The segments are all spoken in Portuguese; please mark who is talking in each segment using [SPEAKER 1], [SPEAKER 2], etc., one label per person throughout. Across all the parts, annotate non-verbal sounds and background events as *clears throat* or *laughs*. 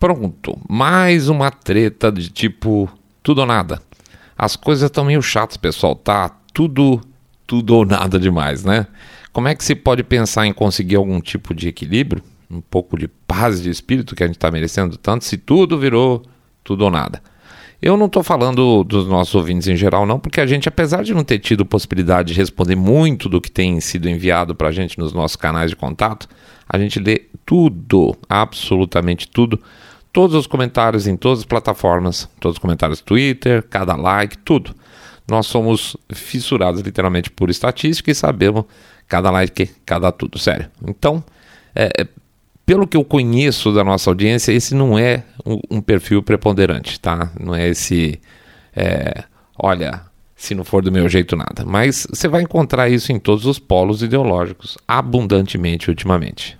[SPEAKER 1] Pronto, mais uma treta de tipo tudo ou nada. As coisas estão meio chatas, pessoal, tá? Tudo, tudo ou nada demais, né? Como é que se pode pensar em conseguir algum tipo de equilíbrio, um pouco de paz de espírito que a gente está merecendo tanto, se tudo virou tudo ou nada? Eu não estou falando dos nossos ouvintes em geral, não, porque a gente, apesar de não ter tido possibilidade de responder muito do que tem sido enviado para a gente nos nossos canais de contato, a gente lê tudo, absolutamente tudo todos os comentários em todas as plataformas, todos os comentários Twitter, cada like, tudo. Nós somos fissurados literalmente por estatística e sabemos cada like, cada tudo, sério. Então, é, é, pelo que eu conheço da nossa audiência, esse não é um, um perfil preponderante, tá? Não é esse, é, olha, se não for do meu jeito nada. Mas você vai encontrar isso em todos os polos ideológicos, abundantemente ultimamente.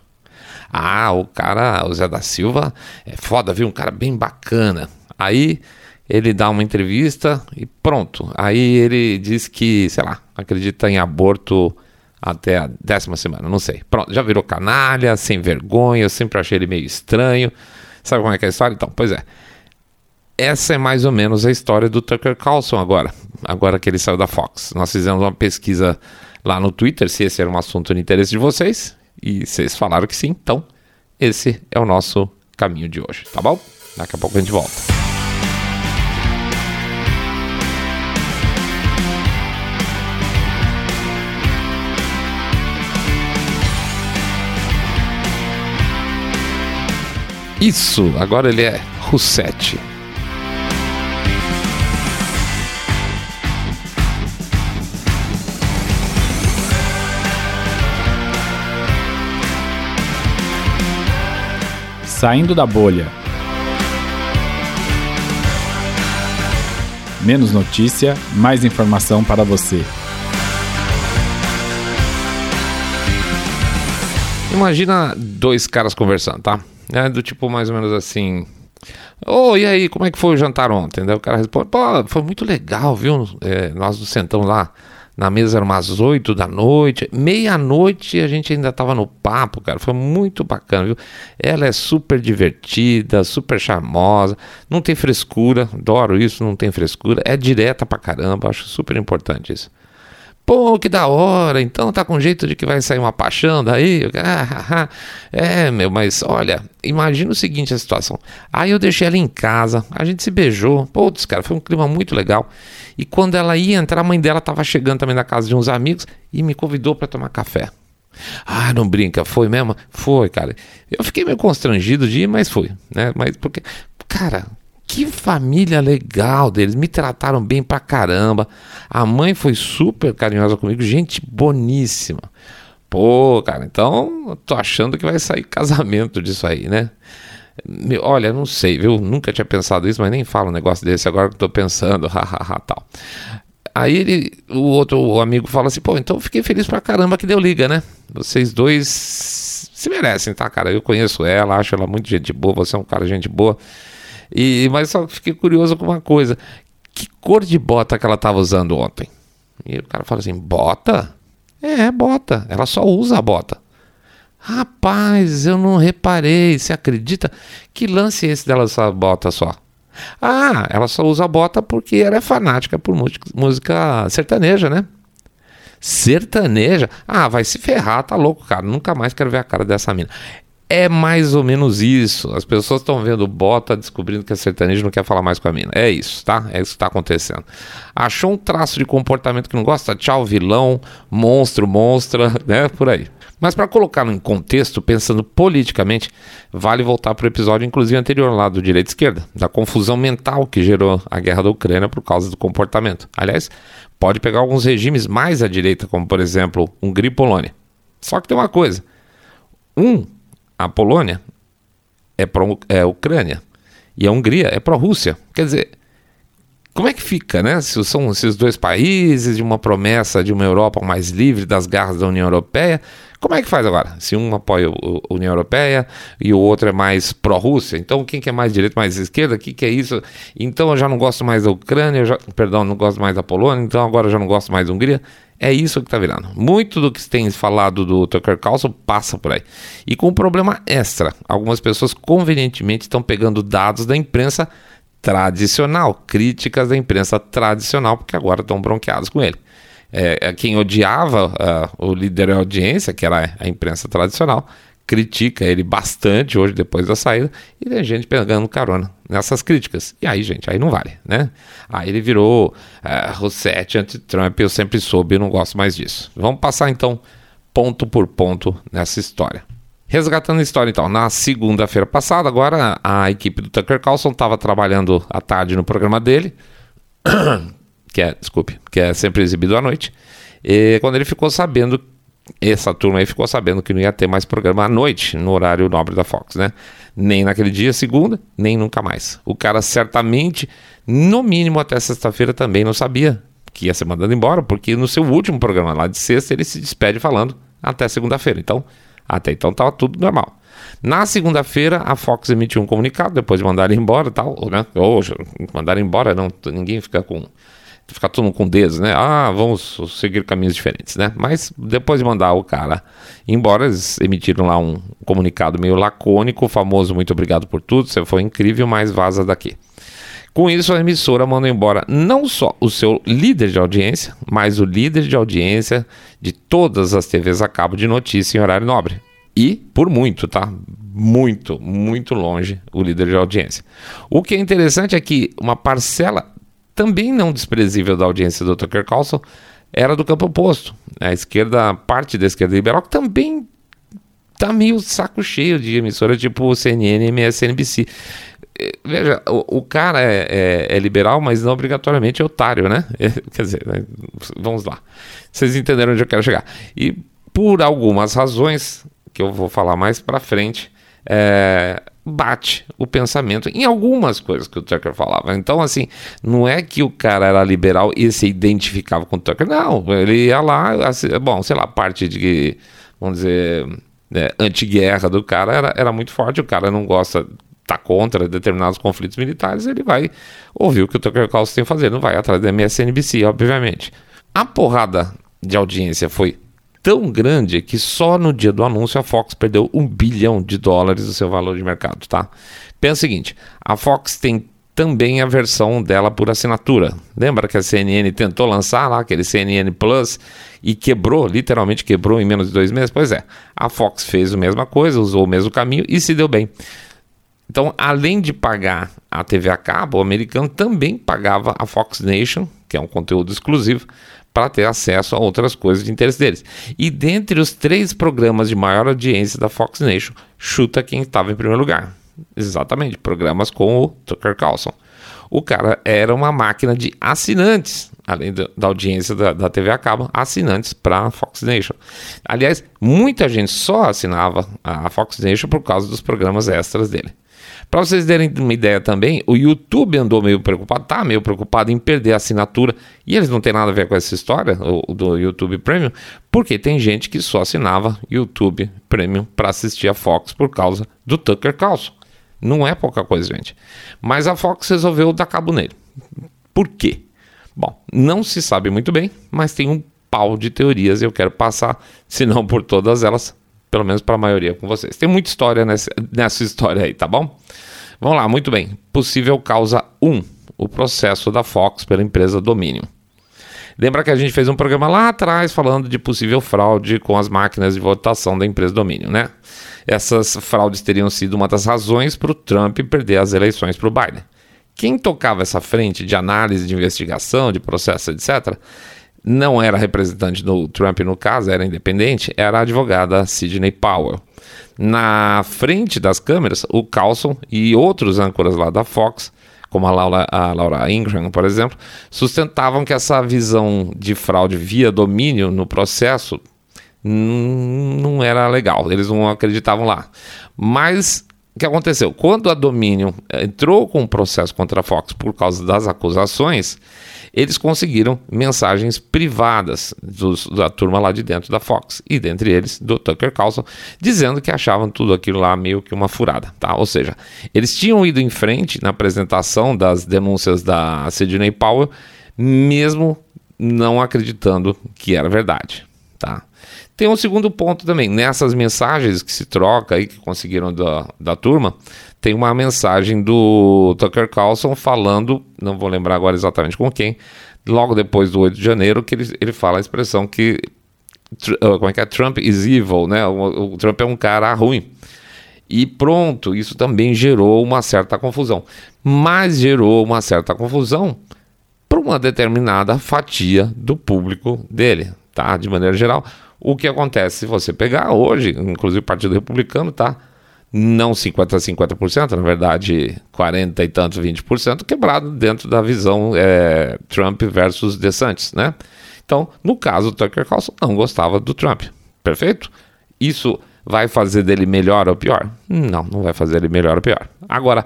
[SPEAKER 1] Ah, o cara, o Zé da Silva é foda, viu? Um cara bem bacana. Aí ele dá uma entrevista e pronto. Aí ele diz que, sei lá, acredita em aborto até a décima semana, não sei. Pronto, já virou canalha, sem vergonha, eu sempre achei ele meio estranho. Sabe como é que é a história? Então, pois é. Essa é mais ou menos a história do Tucker Carlson agora, agora que ele saiu da Fox. Nós fizemos uma pesquisa lá no Twitter, se esse era um assunto de interesse de vocês, e vocês falaram que sim, então esse é o nosso caminho de hoje, tá bom? Daqui a pouco a gente volta. Isso, agora ele é Russetti.
[SPEAKER 2] Saindo da bolha. Menos notícia, mais informação para você.
[SPEAKER 1] Imagina dois caras conversando, tá? É do tipo mais ou menos assim. Ô, oh, e aí, como é que foi o jantar ontem? Daí o cara responde: pô, foi muito legal, viu? É, nós nos sentamos lá na mesa eram umas 8 da noite, meia-noite a gente ainda estava no papo, cara. Foi muito bacana, viu? Ela é super divertida, super charmosa, não tem frescura, adoro isso, não tem frescura, é direta pra caramba, acho super importante isso. Pô, que da hora, então tá com jeito de que vai sair uma paixão daí? é, meu, mas olha, imagina o seguinte a situação. Aí eu deixei ela em casa, a gente se beijou, putz, cara, foi um clima muito legal. E quando ela ia entrar, a mãe dela estava chegando também na casa de uns amigos e me convidou para tomar café. Ah, não brinca, foi mesmo? Foi, cara. Eu fiquei meio constrangido de ir, mas fui, né? Mas porque, cara, que família legal deles, me trataram bem pra caramba. A mãe foi super carinhosa comigo, gente boníssima. Pô, cara, então tô achando que vai sair casamento disso aí, né? Olha, não sei, viu? Nunca tinha pensado isso, mas nem falo um negócio desse agora que tô pensando, *laughs* hahaha, tal. Aí ele, o outro amigo fala assim, pô, então fiquei feliz pra caramba que deu liga, né? Vocês dois se merecem, tá, cara? Eu conheço ela, acho ela muito gente boa, você é um cara gente boa. E, mas só fiquei curioso com uma coisa. Que cor de bota que ela tava usando ontem? E o cara fala assim, bota? É, bota. Ela só usa a bota. Rapaz, eu não reparei. Você acredita? Que lance é esse dela só bota só? Ah, ela só usa bota porque ela é fanática por música sertaneja, né? Sertaneja? Ah, vai se ferrar, tá louco, cara. Nunca mais quero ver a cara dessa mina. É mais ou menos isso. As pessoas estão vendo bota, descobrindo que é sertanejo não quer falar mais com a mina. É isso, tá? É isso que está acontecendo. Achou um traço de comportamento que não gosta? Tchau, vilão, monstro, monstra, né? Por aí. Mas para colocá-lo em contexto, pensando politicamente, vale voltar para o episódio, inclusive anterior lá do direita esquerda, da confusão mental que gerou a guerra da Ucrânia por causa do comportamento. Aliás, pode pegar alguns regimes mais à direita, como por exemplo Hungria e Polônia. Só que tem uma coisa: um, a Polônia é pró-Ucrânia é e a Hungria é pró-Rússia. Quer dizer, como é que fica, né? Se são esses dois países de uma promessa de uma Europa mais livre das garras da União Europeia, como é que faz agora? Se um apoia a União Europeia e o outro é mais pró-Rússia, então quem que é mais direita, mais esquerda? O que, que é isso? Então eu já não gosto mais da Ucrânia, já, perdão, não gosto mais da Polônia, então agora eu já não gosto mais da Hungria. É isso que está virando. Muito do que tem falado do Tucker Carlson passa por aí. E com um problema extra. Algumas pessoas convenientemente estão pegando dados da imprensa tradicional, críticas da imprensa tradicional, porque agora estão bronqueados com ele. É, é quem odiava uh, o líder da audiência, que era a imprensa tradicional, critica ele bastante hoje depois da saída e tem gente pegando carona nessas críticas. E aí, gente, aí não vale, né? Aí ele virou uh, Rossetti anti-Trump, eu sempre soube e não gosto mais disso. Vamos passar então ponto por ponto nessa história. Resgatando a história, então, na segunda-feira passada, agora a equipe do Tucker Carlson estava trabalhando à tarde no programa dele, *clears throat* que é, desculpe, que é sempre exibido à noite, e quando ele ficou sabendo, essa turma aí ficou sabendo que não ia ter mais programa à noite, no horário nobre da Fox, né? Nem naquele dia, segunda, nem nunca mais. O cara certamente, no mínimo até sexta-feira, também não sabia que ia ser mandado embora, porque no seu último programa lá de sexta ele se despede falando até segunda-feira. Então, até então estava tudo normal. Na segunda-feira, a Fox emitiu um comunicado, depois de mandar ele embora tal, né? Ou mandar embora, não, ninguém fica com. Fica todo mundo com dedos, né? Ah, vamos seguir caminhos diferentes, né? Mas depois de mandar o cara embora, eles emitiram lá um comunicado meio lacônico, famoso, muito obrigado por tudo, você foi incrível, mas vaza daqui. Com isso, a emissora manda embora não só o seu líder de audiência, mas o líder de audiência de todas as TVs a cabo de notícia em horário nobre. E por muito, tá? Muito, muito longe o líder de audiência. O que é interessante é que uma parcela também não desprezível da audiência do Tucker Carlson era do campo oposto. A esquerda, parte da esquerda liberal, que também tá meio saco cheio de emissora tipo CNN e MSNBC veja, o, o cara é, é, é, liberal, mas não obrigatoriamente é otário, né? *laughs* quer dizer, né? vamos lá. Vocês entenderam onde eu quero chegar. E por algumas razões, que eu vou falar mais pra frente, é, bate o pensamento em algumas coisas que o Tucker falava. Então, assim, não é que o cara era liberal e se identificava com o Tucker. Não, ele ia lá, assim, bom, sei lá, parte de, vamos dizer, é, anti-guerra do cara era, era muito forte. O cara não gosta está contra determinados conflitos militares, ele vai ouvir o que o Tucker Carlson tem a fazer, não vai atrás da MSNBC, obviamente. A porrada de audiência foi tão grande que só no dia do anúncio a Fox perdeu um bilhão de dólares do seu valor de mercado, tá? Pensa o seguinte, a Fox tem também a versão dela por assinatura. Lembra que a CNN tentou lançar lá aquele CNN Plus e quebrou, literalmente quebrou em menos de dois meses? Pois é, a Fox fez a mesma coisa, usou o mesmo caminho e se deu bem. Então, além de pagar a TV a cabo, o americano também pagava a Fox Nation, que é um conteúdo exclusivo, para ter acesso a outras coisas de interesse deles. E dentre os três programas de maior audiência da Fox Nation, chuta quem estava em primeiro lugar. Exatamente, programas com o Tucker Carlson. O cara era uma máquina de assinantes, além da, da audiência da, da, TV a cabo, assinantes para a Fox Nation. Aliás, muita gente só assinava a Fox Nation por causa dos programas extras dele. Para vocês terem uma ideia também, o YouTube andou meio preocupado, tá meio preocupado em perder a assinatura, e eles não têm nada a ver com essa história o, do YouTube Premium, porque tem gente que só assinava YouTube Premium para assistir a Fox por causa do Tucker Carlson. Não é pouca coisa, gente. Mas a Fox resolveu dar cabo nele. Por quê? Bom, não se sabe muito bem, mas tem um pau de teorias e eu quero passar, se não por todas elas, pelo menos para a maioria com vocês. Tem muita história nessa, nessa história aí, tá bom? Vamos lá, muito bem. Possível causa 1, o processo da Fox pela empresa Domínio. Lembra que a gente fez um programa lá atrás falando de possível fraude com as máquinas de votação da empresa Domínio, né? Essas fraudes teriam sido uma das razões para o Trump perder as eleições para o Biden. Quem tocava essa frente de análise, de investigação, de processo, etc., não era representante do Trump no caso, era independente, era a advogada Sidney Powell. Na frente das câmeras, o Carlson e outros âncoras lá da Fox, como a Laura, a Laura Ingram, por exemplo, sustentavam que essa visão de fraude via domínio no processo não era legal, eles não acreditavam lá. Mas que aconteceu? Quando a Dominion entrou com um processo contra a Fox por causa das acusações, eles conseguiram mensagens privadas dos, da turma lá de dentro da Fox, e dentre eles do Tucker Carlson, dizendo que achavam tudo aquilo lá meio que uma furada, tá? Ou seja, eles tinham ido em frente na apresentação das denúncias da Sidney Powell, mesmo não acreditando que era verdade, tá? Tem um segundo ponto também, nessas mensagens que se troca aí, que conseguiram da, da turma, tem uma mensagem do Tucker Carlson falando, não vou lembrar agora exatamente com quem, logo depois do 8 de janeiro, que ele, ele fala a expressão que, uh, como é que é, Trump is evil, né, o, o Trump é um cara ruim. E pronto, isso também gerou uma certa confusão. Mas gerou uma certa confusão para uma determinada fatia do público dele, tá? De maneira geral, o que acontece se você pegar hoje, inclusive o Partido Republicano tá não 50 a 50%, na verdade 40 e tantos, 20%, quebrado dentro da visão é, Trump versus DeSantis, né? Então, no caso, Tucker Carlson não gostava do Trump, perfeito? Isso vai fazer dele melhor ou pior? Não, não vai fazer ele melhor ou pior. Agora,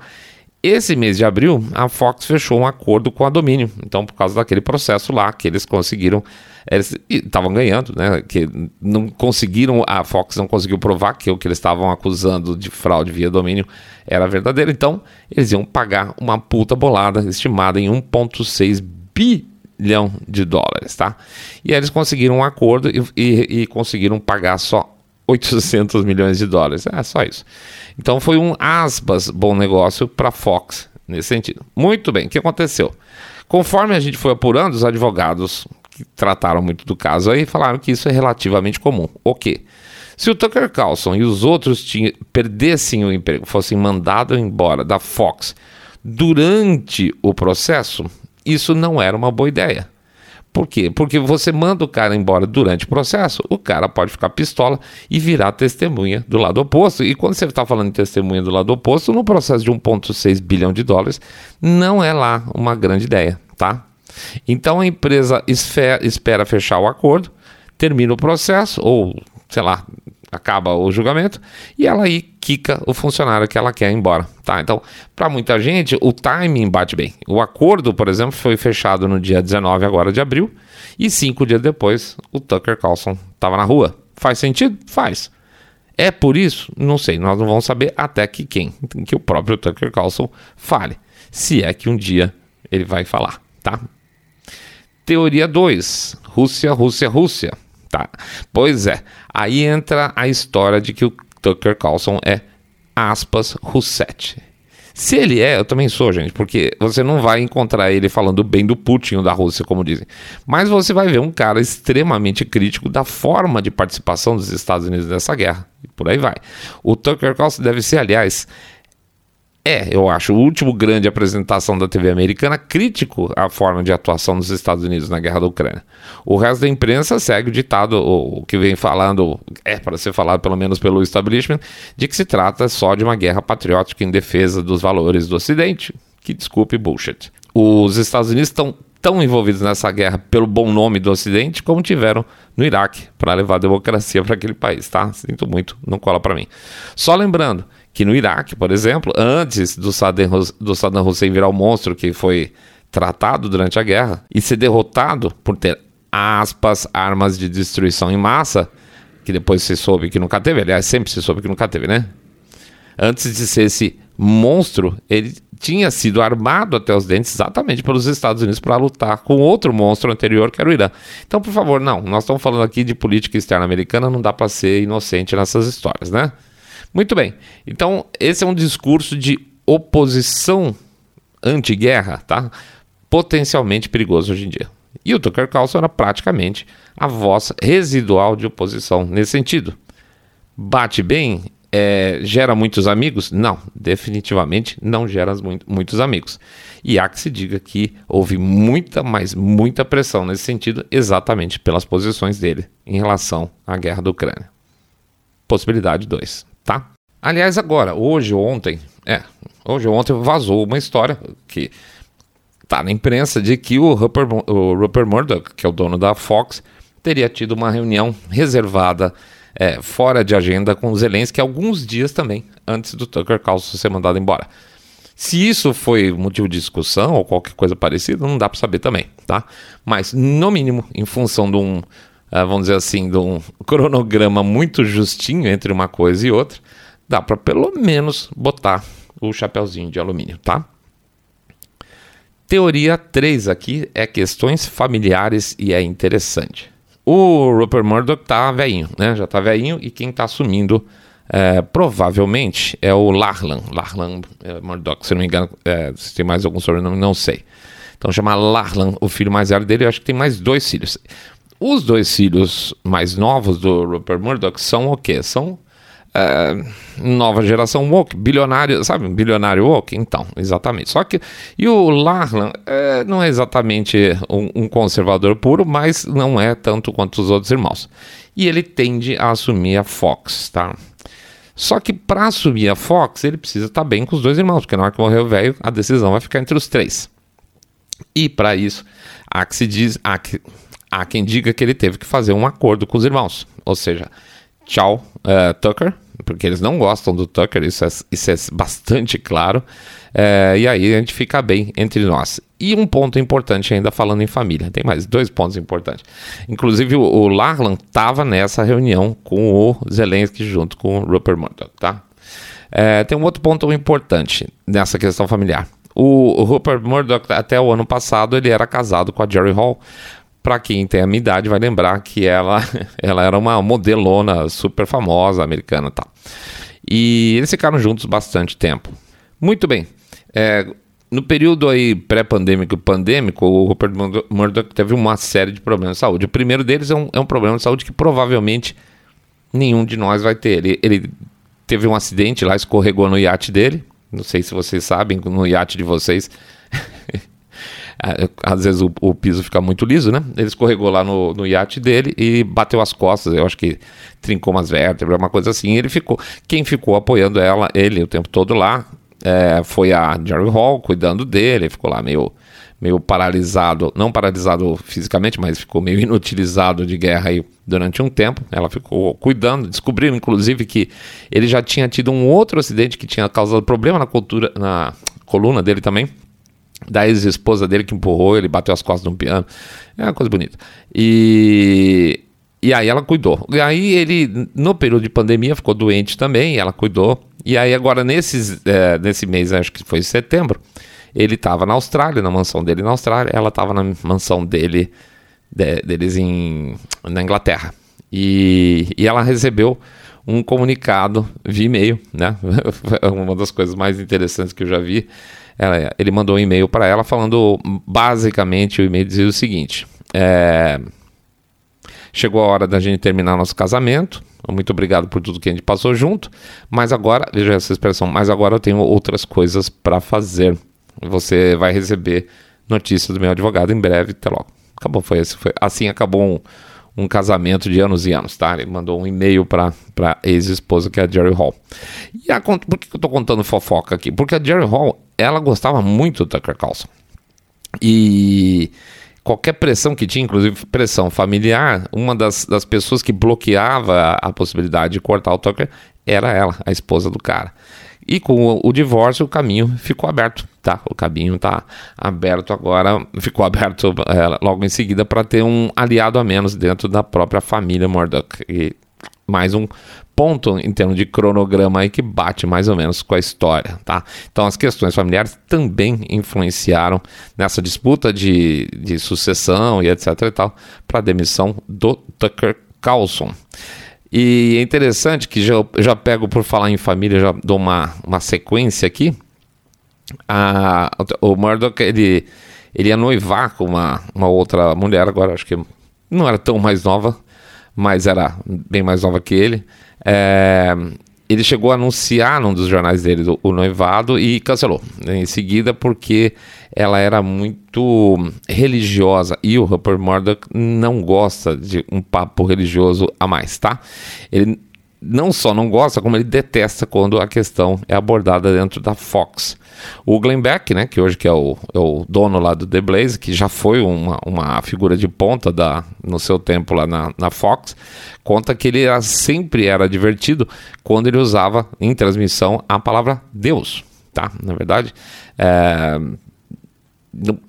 [SPEAKER 1] esse mês de abril, a Fox fechou um acordo com a Domínio. Então, por causa daquele processo lá que eles conseguiram, eles estavam ganhando, né? Que não conseguiram, a Fox não conseguiu provar que o que eles estavam acusando de fraude via domínio era verdadeiro. Então, eles iam pagar uma puta bolada estimada em 1,6 bilhão de dólares, tá? E aí eles conseguiram um acordo e, e, e conseguiram pagar só 800 milhões de dólares. É só isso. Então foi um aspas bom negócio para Fox nesse sentido. Muito bem, o que aconteceu? Conforme a gente foi apurando, os advogados que trataram muito do caso aí falaram que isso é relativamente comum. O quê? Se o Tucker Carlson e os outros tinham, perdessem o emprego, fossem mandados embora da Fox durante o processo, isso não era uma boa ideia. Por quê? Porque você manda o cara embora durante o processo, o cara pode ficar pistola e virar testemunha do lado oposto. E quando você está falando de testemunha do lado oposto, no processo de 1,6 bilhão de dólares, não é lá uma grande ideia, tá? Então a empresa espera fechar o acordo, termina o processo, ou sei lá, acaba o julgamento e ela aí quica o funcionário que ela quer embora, tá? Então, para muita gente, o timing bate bem. O acordo, por exemplo, foi fechado no dia 19 agora de abril e cinco dias depois o Tucker Carlson estava na rua. Faz sentido? Faz. É por isso? Não sei. Nós não vamos saber até que quem, que o próprio Tucker Carlson fale, se é que um dia ele vai falar, tá? Teoria 2. Rússia, Rússia, Rússia. Tá. Pois é. Aí entra a história de que o Tucker Carlson é, aspas, Roussetti. Se ele é, eu também sou, gente, porque você não vai encontrar ele falando bem do Putin ou da Rússia, como dizem. Mas você vai ver um cara extremamente crítico da forma de participação dos Estados Unidos nessa guerra. E por aí vai. O Tucker Carlson deve ser, aliás, é, eu acho, o último grande apresentação da TV americana crítico à forma de atuação dos Estados Unidos na guerra da Ucrânia. O resto da imprensa segue o ditado, o, que vem falando, é para ser falado pelo menos pelo establishment, de que se trata só de uma guerra patriótica em defesa dos valores do Ocidente. Que desculpe, bullshit. Os Estados Unidos estão tão envolvidos nessa guerra pelo bom nome do Ocidente como tiveram no Iraque para levar a democracia para aquele país, tá? Sinto muito, não cola para mim. Só lembrando que no Iraque, por exemplo, antes do Saddam, do Saddam Hussein virar o monstro que foi tratado durante a guerra e ser derrotado por ter aspas, armas de destruição em massa, que depois se soube que nunca teve, aliás, sempre se soube que nunca teve, né? Antes de ser esse monstro, ele tinha sido armado até os dentes exatamente pelos Estados Unidos para lutar com outro monstro anterior, que era o Irã. Então, por favor, não, nós estamos falando aqui de política externa americana, não dá para ser inocente nessas histórias, né? Muito bem. Então, esse é um discurso de oposição anti-guerra, tá? Potencialmente perigoso hoje em dia. E o Tucker Carlson era praticamente a voz residual de oposição nesse sentido. Bate bem? É, gera muitos amigos? Não, definitivamente não gera muito, muitos amigos. E há que se diga que houve muita, mas muita pressão nesse sentido, exatamente pelas posições dele em relação à guerra da Ucrânia. Possibilidade 2 tá? Aliás, agora, hoje ontem, é, hoje ontem vazou uma história que tá na imprensa de que o Rupert, o Rupert Murdoch, que é o dono da Fox, teria tido uma reunião reservada é, fora de agenda com Zelensky alguns dias também antes do Tucker Carlson ser mandado embora. Se isso foi motivo de discussão ou qualquer coisa parecida, não dá para saber também, tá? Mas, no mínimo, em função de um, vamos dizer assim, de um cronograma muito justinho entre uma coisa e outra, dá para pelo menos botar o chapéuzinho de alumínio, tá? Teoria 3 aqui é questões familiares e é interessante. O Rupert Murdoch tá velhinho, né? Já tá velhinho e quem tá assumindo é, provavelmente é o Larlan. Larlan é, Murdoch, se não me engano, é, se tem mais algum sobrenome, não sei. Então chama Larlan, o filho mais velho dele, eu acho que tem mais dois filhos. Os dois filhos mais novos do Rupert Murdoch são o quê? São é, nova geração woke, bilionário, sabe, bilionário woke? Então, exatamente. Só que, e o Larlan é, não é exatamente um, um, conservador puro, mas não é tanto quanto os outros irmãos. E ele tende a assumir a Fox, tá? Só que para assumir a Fox, ele precisa estar tá bem com os dois irmãos, porque na hora que morrer o velho, a decisão vai ficar entre os três. E para isso, há, que se diz, há, que, há quem diga que ele teve que fazer um acordo com os irmãos. Ou seja, tchau, uh, Tucker, porque eles não gostam do Tucker, isso é, isso é bastante claro. É, e aí a gente fica bem entre nós. E um ponto importante ainda falando em família, tem mais dois pontos importantes. Inclusive o, Larlan estava nessa reunião com o Zelensky junto com o Rupert Murdoch, tá? É, tem um outro ponto importante nessa questão familiar. O Rupert Murdoch, até o ano passado, ele era casado com a Jerry Hall, para quem tem a minha idade vai lembrar que ela, *laughs* ela era uma modelona super famosa americana tal. E eles ficaram juntos bastante tempo. Muito bem. É, no período aí pré-pandêmico e pandêmico, o Rupert Murdoch teve uma série de problemas de saúde. O primeiro deles é um, é um problema de saúde que provavelmente nenhum de nós vai ter. Ele, ele teve um acidente lá, escorregou no iate dele. Não sei se vocês sabem, no iate de vocês *laughs* às vezes o, o, piso fica muito liso, né? Ele escorregou lá no, no iate dele e bateu as costas, eu acho que trincou umas vértebras, uma coisa assim. ele ficou. Quem ficou apoiando ela, ele o tempo todo lá, é, foi a Jerry Hall cuidando dele, ficou lá meio, meio paralisado, não paralisado fisicamente, mas ficou meio *laughs* inutilizado de guerra aí durante um tempo. Ela ficou cuidando, descobriu inclusive que ele já tinha tido um outro acidente que tinha causado problema na, cultura, na coluna dele também da ex-esposa dele que empurrou, ele bateu as costas no piano. É uma coisa bonita. E, e aí ela cuidou. E aí ele, no período de pandemia, ficou doente também, ela cuidou. E aí agora, nesses, é, nesse mês, acho que foi setembro, ele estava na Austrália, na mansão dele na Austrália, ela estava na mansão dele, de, deles em, na Inglaterra. E, e ela recebeu um comunicado via e-mail, né? *laughs* uma das coisas mais interessantes que eu já vi ela, ele mandou um e-mail para ela falando basicamente o e-mail dizia o seguinte: é, chegou a hora da gente terminar nosso casamento. Muito obrigado por tudo que a gente passou junto, mas agora, veja essa expressão, mas agora eu tenho outras coisas para fazer. Você vai receber notícias do meu advogado em breve, até logo. Acabou, foi, esse, foi assim acabou um, um casamento de anos e anos, tá? Ele mandou um e-mail para a ex-esposa, que é a Jerry Hall. E a, por que eu estou contando fofoca aqui? Porque a Jerry Hall, ela gostava muito do Tucker Carlson. E qualquer pressão que tinha, inclusive pressão familiar, uma das, das pessoas que bloqueava a, a possibilidade de cortar o Tucker era ela, a esposa do cara. E com o, o divórcio, o caminho ficou aberto, tá? O caminho tá aberto agora, ficou aberto é, logo em seguida para ter um aliado a menos dentro da própria família Murdoch. E mais um ponto em termos de cronograma aí que bate mais ou menos com a história, tá? Então as questões familiares também influenciaram nessa disputa de, de sucessão e etc e tal para a demissão do Tucker Carlson. E é interessante que já, já pego por falar em família, já dou uma, uma sequência aqui. A, o Murdoch, ele, ele ia noivar com uma, uma outra mulher, agora acho que não era tão mais nova, mas era bem mais nova que ele. É, ele chegou a anunciar num dos jornais dele o noivado e cancelou em seguida porque ela era muito religiosa e o Rupert Murdoch não gosta de um papo religioso a mais, tá? Ele não só não gosta, como ele detesta quando a questão é abordada dentro da Fox. O Glenn Beck, né, que hoje que é o, é o dono lá do The Blaze, que já foi uma, uma figura de ponta da, no seu tempo lá na, na Fox, conta que ele era, sempre era divertido quando ele usava em transmissão a palavra Deus, tá? Na verdade, é,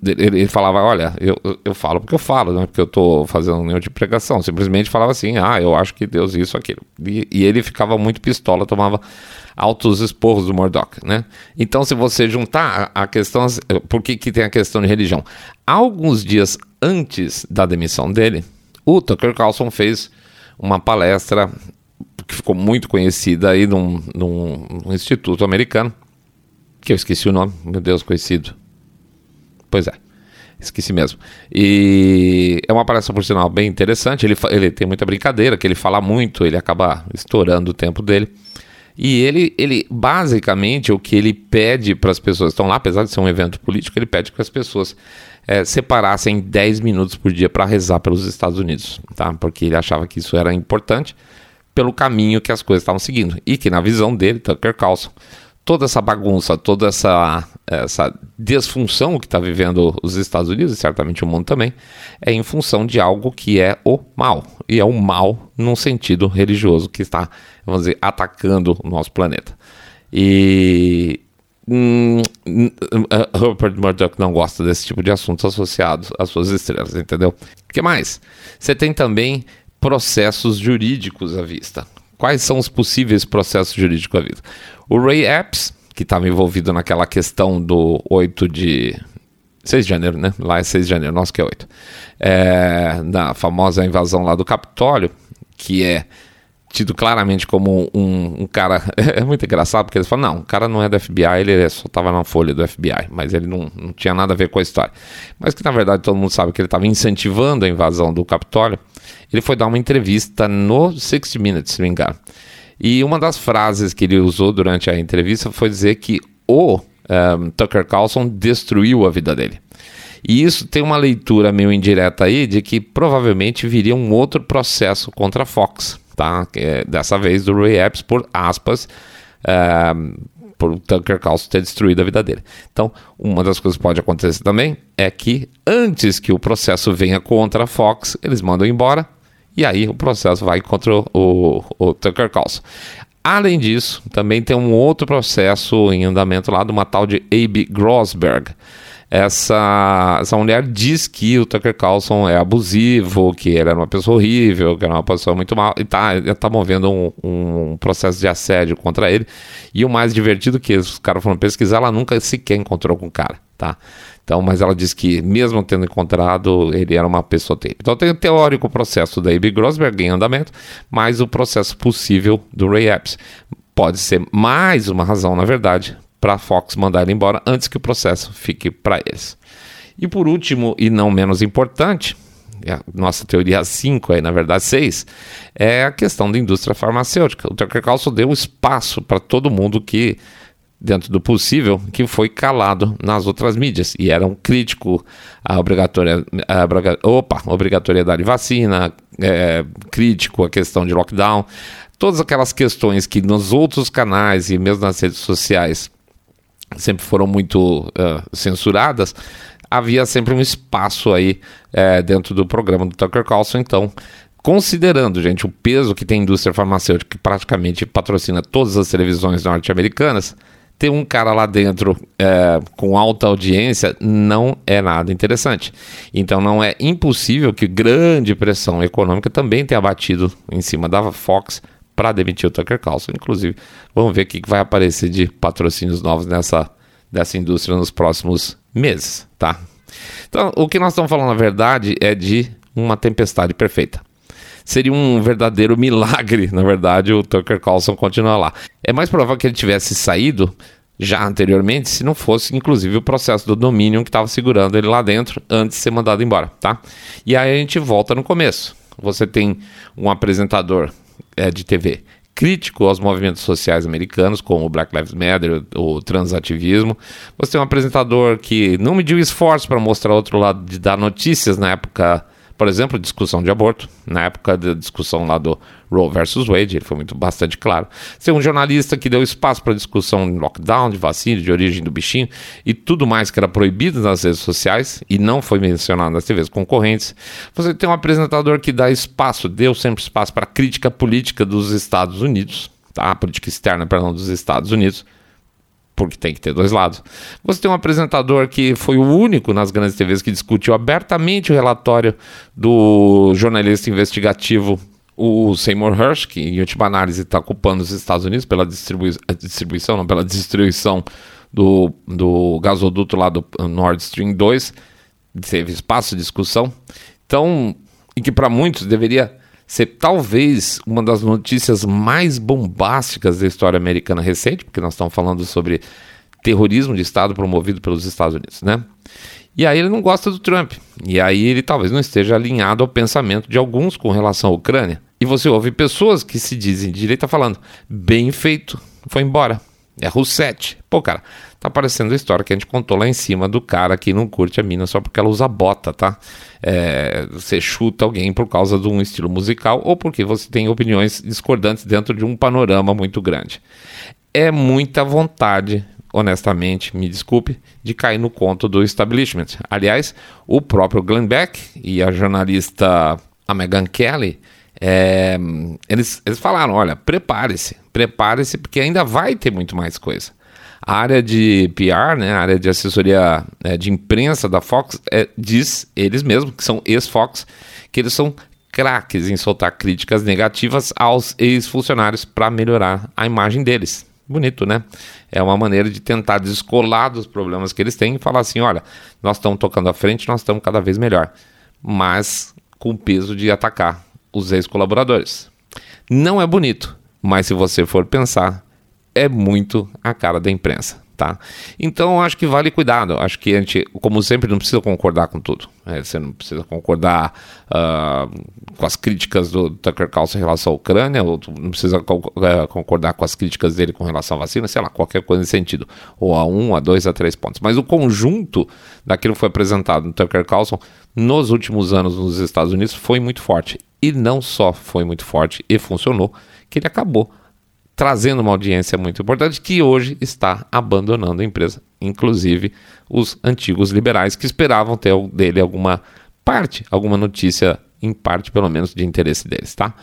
[SPEAKER 1] ele falava, olha, eu, eu falo porque eu falo, não é porque eu estou fazendo nenhum tipo de pregação. Simplesmente falava assim, ah, eu acho que Deus isso, aquilo. E, e ele ficava muito pistola, tomava altos esporros do Murdoch, né? Então, se você juntar a, a questão, por que, que tem a questão de religião? Alguns dias antes da demissão dele, o Tucker Carlson fez uma palestra que ficou muito conhecida aí num, num, num instituto americano, que eu esqueci o nome, meu Deus, conhecido Pois é. Esqueci mesmo. E é uma palestra, por sinal, bem interessante. Ele, ele tem muita brincadeira, que ele fala muito, ele acaba estourando o tempo dele. E ele, ele basicamente, o que ele pede para as pessoas estão lá, apesar de ser um evento político, ele pede que as pessoas é, separassem 10 minutos por dia para rezar pelos Estados Unidos, tá? Porque ele achava que isso era importante pelo caminho que as coisas estavam seguindo. E que, na visão dele, Tucker Carlson, toda essa bagunça, toda essa, essa desfunção que está vivendo os Estados Unidos e certamente o mundo também, é em função de algo que é o mal. E é o mal num sentido religioso que está, vamos dizer, atacando o nosso planeta. E hum, hum, Rupert Murdoch não gosta desse tipo de assuntos associados às suas estrelas, entendeu? O que mais? Você tem também processos jurídicos à vista. Quais são os possíveis processos jurídicos à vista? O Ray Epps, que estava envolvido naquela questão do 8 de. 6 de janeiro, né? Lá é 6 de janeiro, nosso que é 8. É, na famosa invasão lá do Capitólio, que é tido claramente como um, um, cara. *laughs* É muito engraçado porque eles falam: não, o cara não é do FBI, ele só estava na folha do FBI, mas ele não, não tinha nada a ver com a história. Mas que na verdade todo mundo sabe que ele estava incentivando a invasão do Capitólio. Ele foi dar uma entrevista no 60 Minutes, se não me engano. E uma das frases que ele usou durante a entrevista foi dizer que o um, Tucker Carlson destruiu a vida dele. E isso tem uma leitura meio indireta aí de que provavelmente viria um outro processo contra a Fox, tá? É, dessa vez do Ray Epps por aspas, um, por Tucker Carlson ter destruído a vida dele. Então, uma das coisas que pode acontecer também é que antes que o processo venha contra a Fox, eles mandam embora e aí o processo vai contra o, o Tucker Carlson. Além disso, também tem um outro processo em andamento lá de uma tal de Abe Grossberg. Essa, essa mulher diz que o Tucker Carlson é abusivo, que ele era uma pessoa horrível, que era uma pessoa muito mal, e tá, tá movendo um, um processo de assédio contra ele. E o mais divertido que os caras foram pesquisar, ela nunca sequer encontrou com o cara, tá? Então, mas ela diz que, mesmo tendo encontrado, ele era uma pessoa terrível. Então, tem o teórico processo da Abe Grossberg em andamento, mas o processo possível do Ray Epps. Pode ser mais uma razão, na verdade, para a Fox mandar ele embora antes que o processo fique para eles. E por último, e não menos importante, nossa teoria 5, aí na verdade 6, é a questão da indústria farmacêutica. O Tucker Carlson deu espaço para todo mundo que dentro do possível, que foi calado nas outras mídias. E era um crítico à obrigatoriedade, opa, obrigatoriedade de vacina, é, crítico à questão de lockdown, todas aquelas questões que nos outros canais e mesmo nas redes sociais sempre foram muito uh, censuradas, havia sempre um espaço aí uh, dentro do programa do Tucker Carlson, então considerando, gente, o peso que tem a indústria farmacêutica, que praticamente patrocina todas as televisões norte-americanas, ter um cara lá dentro é, com alta audiência não é nada interessante. Então não é impossível que grande pressão econômica também tenha batido em cima da Fox para demitir o Tucker Carlson. Inclusive, vamos ver o que vai aparecer de patrocínios novos nessa dessa indústria nos próximos meses, tá? Então, o que nós estamos falando na verdade é de uma tempestade perfeita seria um verdadeiro milagre, na verdade, o Tucker Carlson continuar lá. É mais provável que ele tivesse saído já anteriormente, se não fosse, inclusive, o processo do domínio que estava segurando ele lá dentro antes de ser mandado embora, tá? E aí a gente volta no começo. Você tem um apresentador é, de TV crítico aos movimentos sociais americanos, como o Black Lives Matter, o transativismo. Você tem um apresentador que não mediu esforço para mostrar outro lado de dar notícias na época Por exemplo, discussão de aborto, na época da discussão lá do Roe versus Wade, ele foi muito bastante claro. Ser um jornalista que deu espaço para discussão de lockdown, de vacina, de origem do bichinho e tudo mais que era proibido nas redes sociais e não foi mencionado nas TVs concorrentes. Você tem um apresentador que dá espaço, deu sempre espaço para crítica política dos Estados Unidos, tá? A política externa, perdão, dos Estados Unidos porque tem que ter dois lados. Você tem um apresentador que foi o único nas grandes TVs que discutiu abertamente o relatório do jornalista investigativo o Seymour Hersh, que em última análise está culpando os Estados Unidos pela distribui distribuição, não, pela destruição do, do gasoduto lá do Nord Stream 2, teve espaço de discussão. Então, e que para muitos deveria ser talvez uma das notícias mais bombásticas da história americana recente, porque nós estamos falando sobre terrorismo de Estado promovido pelos Estados Unidos, né? E aí ele não gosta do Trump. E aí ele talvez não esteja alinhado ao pensamento de alguns com relação à Ucrânia. E você ouve pessoas que se dizem de direita falando, bem feito, foi embora. É Rousseff. Pô, cara, tá parecendo a história que a gente contou lá em cima do cara que não curte a mina só porque ela usa bota, tá? É, você chuta alguém por causa de um estilo musical ou porque você tem opiniões discordantes dentro de um panorama muito grande. É muita vontade, honestamente, me desculpe, de cair no conto do establishment. Aliás, o próprio Glenn Beck e a jornalista a Megan Kelly é, eles, eles falaram: olha, prepare-se, prepare-se, porque ainda vai ter muito mais coisa. A área de PR, né, a área de assessoria é, de imprensa da Fox, é, diz eles mesmos, que são ex-Fox, que eles são craques em soltar críticas negativas aos ex-funcionários para melhorar a imagem deles. Bonito, né? É uma maneira de tentar descolar dos problemas que eles têm e falar assim: olha, nós estamos tocando à frente, nós estamos cada vez melhor, mas com o peso de atacar os ex-colaboradores. Não é bonito, mas se você for pensar, é muito a cara da imprensa. Tá? Então acho que vale cuidado. Acho que a gente, como sempre, não precisa concordar com tudo. Né? Você não precisa concordar uh, com as críticas do Tucker Carlson em relação à Ucrânia, ou não precisa uh, concordar com as críticas dele com relação à vacina, sei lá, qualquer coisa nesse sentido. Ou a um, a dois, a três pontos. Mas o conjunto daquilo que foi apresentado no Tucker Carlson nos últimos anos nos Estados Unidos foi muito forte. E não só foi muito forte e funcionou, que ele acabou trazendo uma audiência muito importante que hoje está abandonando a empresa, inclusive os antigos liberais que esperavam ter dele alguma parte, alguma notícia em parte pelo menos de interesse deles, tá?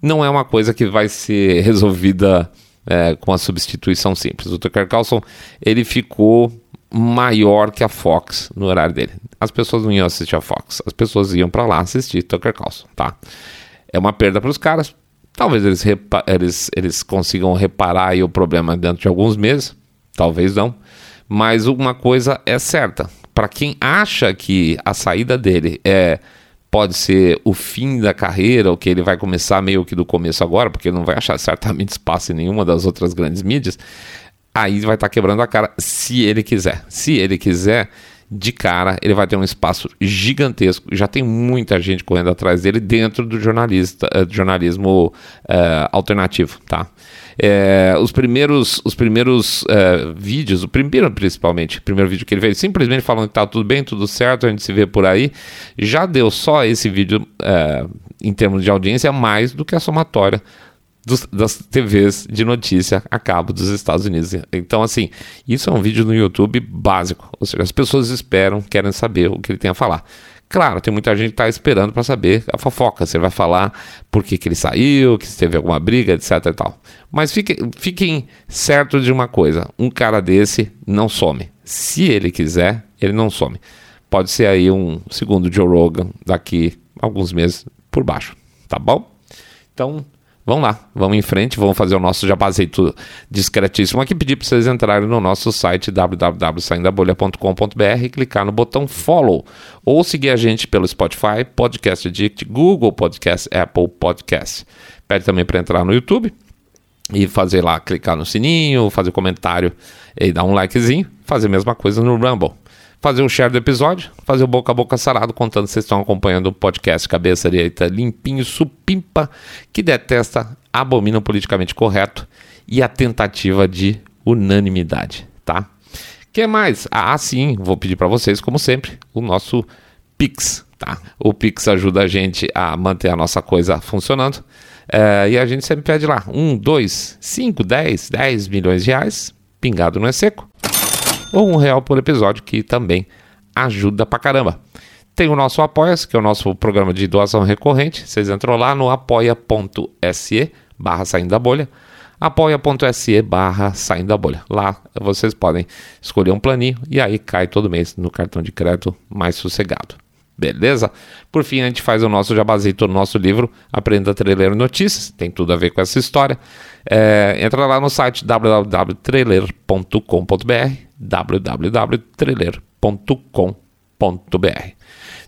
[SPEAKER 1] Não é uma coisa que vai ser resolvida é, com a substituição simples. O Tucker Carlson ele ficou maior que a Fox no horário dele. As pessoas não iam assistir a Fox, as pessoas iam para lá assistir Tucker Carlson, tá? É uma perda para os caras. Talvez eles, eles, eles consigam reparar o problema dentro de alguns meses, talvez não. Mas uma coisa é certa: para quem acha que a saída dele é pode ser o fim da carreira, ou que ele vai começar meio que do começo agora, porque não vai achar certamente espaço em nenhuma das outras grandes mídias, aí vai estar tá quebrando a cara se ele quiser. Se ele quiser, de cara, ele vai ter um espaço gigantesco. Já tem muita gente correndo atrás dele dentro do jornalista, uh, jornalismo uh, alternativo, tá? É, os primeiros, os primeiros uh, vídeos, o primeiro principalmente, o primeiro vídeo que ele fez, simplesmente falando que tá tudo bem, tudo certo, a gente se vê por aí, já deu só esse vídeo, em termos de audiência, mais do que a somatória dos, das TVs de notícia a cabo dos Estados Unidos. Então, assim, isso é um vídeo no YouTube básico. Ou seja, as pessoas esperam, querem saber o que ele tem a falar. Claro, tem muita gente que está esperando para saber a fofoca. Você vai falar por que, que ele saiu, que teve alguma briga, etc e tal. Mas fiquem, fiquem certos de uma coisa: um cara desse não some. Se ele quiser, ele não some. Pode ser aí um segundo Joe Rogan daqui alguns meses por baixo, tá bom? Então, Vamos lá, vamos em frente, vamos fazer o nosso jabazeito discretíssimo aqui. Pedir para vocês entrarem no nosso site www.saindabolha.com.br e clicar no botão follow ou seguir a gente pelo Spotify, Podcast Addict, Google Podcast, Apple Podcast. Pede também para entrar no YouTube e fazer lá, clicar no sininho, fazer comentário e dar um likezinho. Fazer a mesma coisa no Rumble fazer o share do episódio, fazer o boca a boca sarado, contando que vocês estão acompanhando o podcast Cabeça Direita Limpinho, supimpa, que detesta, abomina o politicamente correto e a tentativa de unanimidade, tá? que mais? Ah, sim, vou pedir para vocês, como sempre, o nosso Pix, tá? O Pix ajuda a gente a manter a nossa coisa funcionando. É, e a gente sempre pede lá, 1, 2, 5, 10, 10 milhões de reais, pingado não é seco, ou um real por episódio, que também ajuda pra caramba. Tem o nosso Apoia-se, que é o nosso programa de doação recorrente. Vocês entram lá no apoia.se barra saindo da bolha apoia.se barra saindo da bolha. Lá vocês podem escolher um planinho e aí cai todo mês no cartão de crédito mais sossegado. Beleza? Por fim, a gente faz o nosso jabazito no nosso livro Aprenda a Trailer Notícias, tem tudo a ver com essa história. É, entra lá no site www.trailer.com.br www.trailer.com.br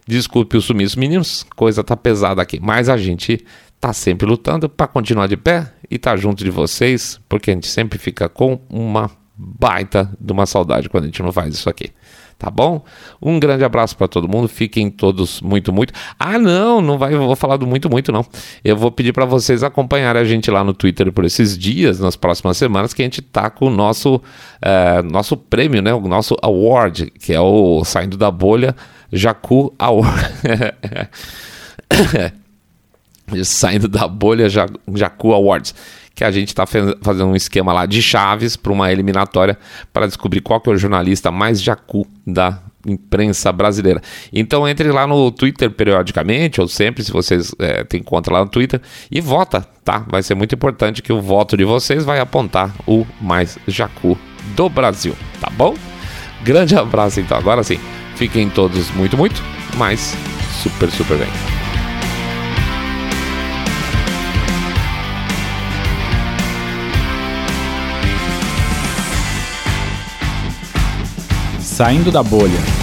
[SPEAKER 1] Desculpe o sumiço, meninos, coisa tá pesada aqui, mas a gente tá sempre lutando para continuar de pé e tá junto de vocês, porque a gente sempre fica com uma baita de uma saudade quando a gente não faz isso aqui. Tá bom? Um grande abraço para todo mundo. Fiquem todos muito, muito. Ah, não, não vai, vou falar do muito, muito, não. Eu vou pedir para vocês acompanharem a gente lá no Twitter por esses dias, nas próximas semanas, que a gente tá com o nosso, uh, nosso prêmio, né? O nosso award, que é o Saindo da Bolha Jacu Award. *coughs* *coughs* *laughs* Saindo da Bolha Jacu Awards que a gente está fazendo um esquema lá de chaves para uma eliminatória para descobrir qual que é o jornalista mais jacu da imprensa brasileira. Então entre lá no Twitter periodicamente, ou sempre, se vocês é, têm conta lá no Twitter, e vota, tá? Vai ser muito importante que o voto de vocês vai apontar o mais jacu do Brasil, tá bom? Grande abraço então. Agora sim, fiquem todos muito, muito, mas super, super bem.
[SPEAKER 2] Saindo da Bolha